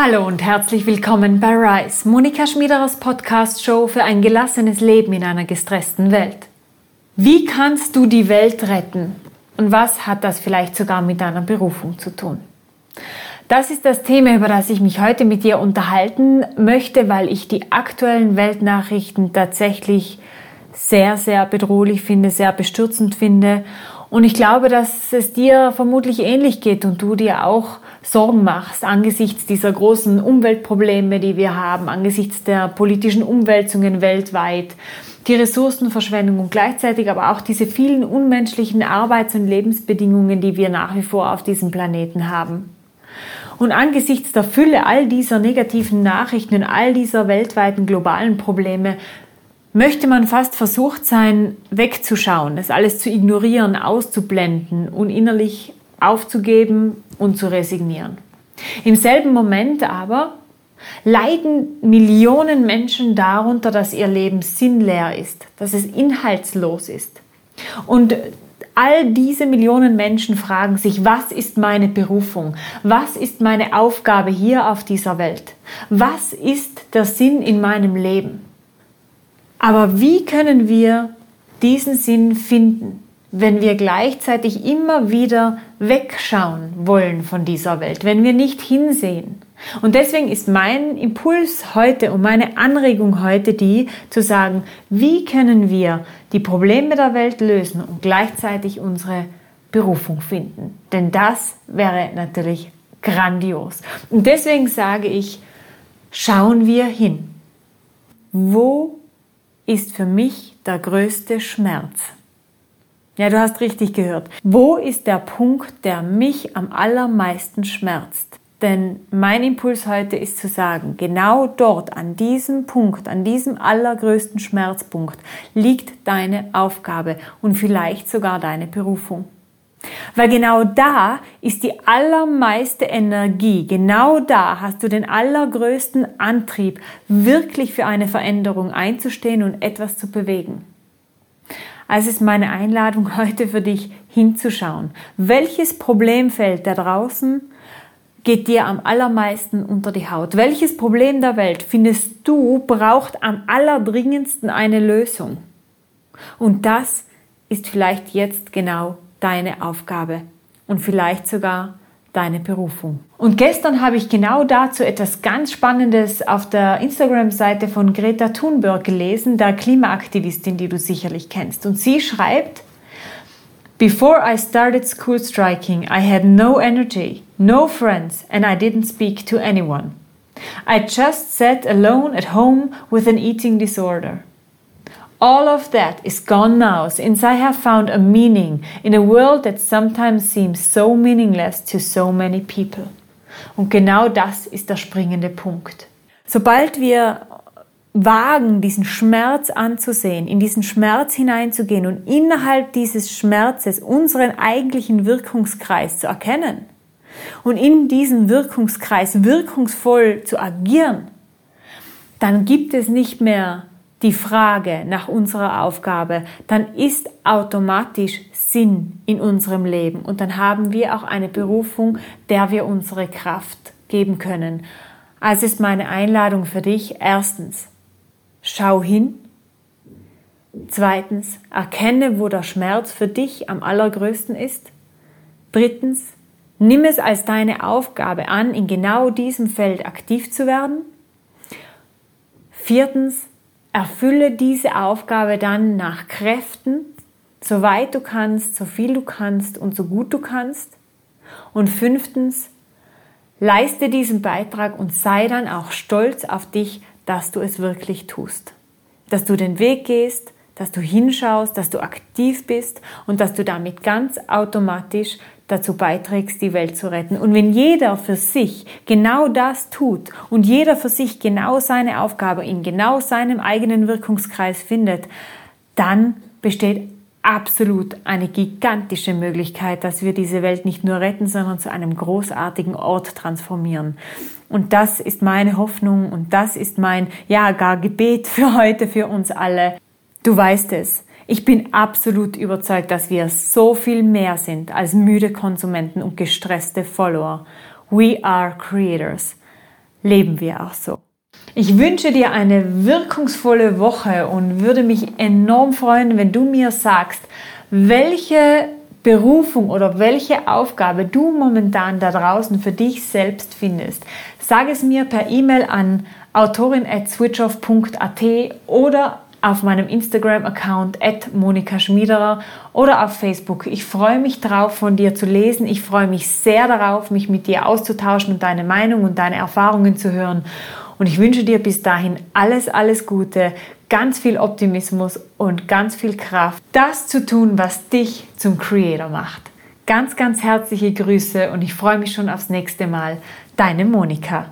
Hallo und herzlich willkommen bei Rise, Monika Schmiederers Podcast-Show für ein gelassenes Leben in einer gestressten Welt. Wie kannst du die Welt retten? Und was hat das vielleicht sogar mit deiner Berufung zu tun? Das ist das Thema, über das ich mich heute mit dir unterhalten möchte, weil ich die aktuellen Weltnachrichten tatsächlich sehr, sehr bedrohlich finde, sehr bestürzend finde. Und ich glaube, dass es dir vermutlich ähnlich geht und du dir auch Sorgen machst angesichts dieser großen Umweltprobleme, die wir haben, angesichts der politischen Umwälzungen weltweit, die Ressourcenverschwendung und gleichzeitig aber auch diese vielen unmenschlichen Arbeits- und Lebensbedingungen, die wir nach wie vor auf diesem Planeten haben. Und angesichts der Fülle all dieser negativen Nachrichten und all dieser weltweiten globalen Probleme möchte man fast versucht sein, wegzuschauen, das alles zu ignorieren, auszublenden und innerlich aufzugeben und zu resignieren. Im selben Moment aber leiden Millionen Menschen darunter, dass ihr Leben sinnleer ist, dass es inhaltslos ist. Und all diese Millionen Menschen fragen sich, was ist meine Berufung? Was ist meine Aufgabe hier auf dieser Welt? Was ist der Sinn in meinem Leben? Aber wie können wir diesen Sinn finden? wenn wir gleichzeitig immer wieder wegschauen wollen von dieser Welt, wenn wir nicht hinsehen. Und deswegen ist mein Impuls heute und meine Anregung heute die, zu sagen, wie können wir die Probleme der Welt lösen und gleichzeitig unsere Berufung finden. Denn das wäre natürlich grandios. Und deswegen sage ich, schauen wir hin. Wo ist für mich der größte Schmerz? Ja, du hast richtig gehört. Wo ist der Punkt, der mich am allermeisten schmerzt? Denn mein Impuls heute ist zu sagen, genau dort, an diesem Punkt, an diesem allergrößten Schmerzpunkt liegt deine Aufgabe und vielleicht sogar deine Berufung. Weil genau da ist die allermeiste Energie, genau da hast du den allergrößten Antrieb, wirklich für eine Veränderung einzustehen und etwas zu bewegen. Also ist meine Einladung heute für dich hinzuschauen. Welches Problemfeld da draußen geht dir am allermeisten unter die Haut? Welches Problem der Welt findest du braucht am allerdringendsten eine Lösung? Und das ist vielleicht jetzt genau deine Aufgabe und vielleicht sogar deine Berufung. Und gestern habe ich genau dazu etwas ganz Spannendes auf der Instagram-Seite von Greta Thunberg gelesen, der Klimaaktivistin, die du sicherlich kennst. Und sie schreibt, Before I started school striking, I had no energy, no friends, and I didn't speak to anyone. I just sat alone at home with an eating disorder. All of that is gone now since I have found a meaning in a world that sometimes seems so meaningless to so many people. Und genau das ist der springende Punkt. Sobald wir wagen, diesen Schmerz anzusehen, in diesen Schmerz hineinzugehen und innerhalb dieses Schmerzes unseren eigentlichen Wirkungskreis zu erkennen und in diesem Wirkungskreis wirkungsvoll zu agieren, dann gibt es nicht mehr die Frage nach unserer Aufgabe, dann ist automatisch Sinn in unserem Leben und dann haben wir auch eine Berufung, der wir unsere Kraft geben können. Also ist meine Einladung für dich erstens, schau hin. Zweitens, erkenne, wo der Schmerz für dich am allergrößten ist. Drittens, nimm es als deine Aufgabe an, in genau diesem Feld aktiv zu werden. Viertens, Erfülle diese Aufgabe dann nach Kräften, so weit du kannst, so viel du kannst und so gut du kannst. Und fünftens, leiste diesen Beitrag und sei dann auch stolz auf dich, dass du es wirklich tust. Dass du den Weg gehst, dass du hinschaust, dass du aktiv bist und dass du damit ganz automatisch dazu beiträgst, die Welt zu retten. Und wenn jeder für sich genau das tut und jeder für sich genau seine Aufgabe in genau seinem eigenen Wirkungskreis findet, dann besteht absolut eine gigantische Möglichkeit, dass wir diese Welt nicht nur retten, sondern zu einem großartigen Ort transformieren. Und das ist meine Hoffnung und das ist mein, ja, gar Gebet für heute, für uns alle. Du weißt es. Ich bin absolut überzeugt, dass wir so viel mehr sind als müde Konsumenten und gestresste Follower. We are creators. leben wir auch so. Ich wünsche dir eine wirkungsvolle Woche und würde mich enorm freuen, wenn du mir sagst, welche Berufung oder welche Aufgabe du momentan da draußen für dich selbst findest. Sag es mir per E-Mail an autorin at switchoff.at oder auf meinem Instagram-Account Monika Schmiederer oder auf Facebook. Ich freue mich darauf, von dir zu lesen. Ich freue mich sehr darauf, mich mit dir auszutauschen und deine Meinung und deine Erfahrungen zu hören. Und ich wünsche dir bis dahin alles, alles Gute, ganz viel Optimismus und ganz viel Kraft, das zu tun, was dich zum Creator macht. Ganz, ganz herzliche Grüße und ich freue mich schon aufs nächste Mal. Deine Monika.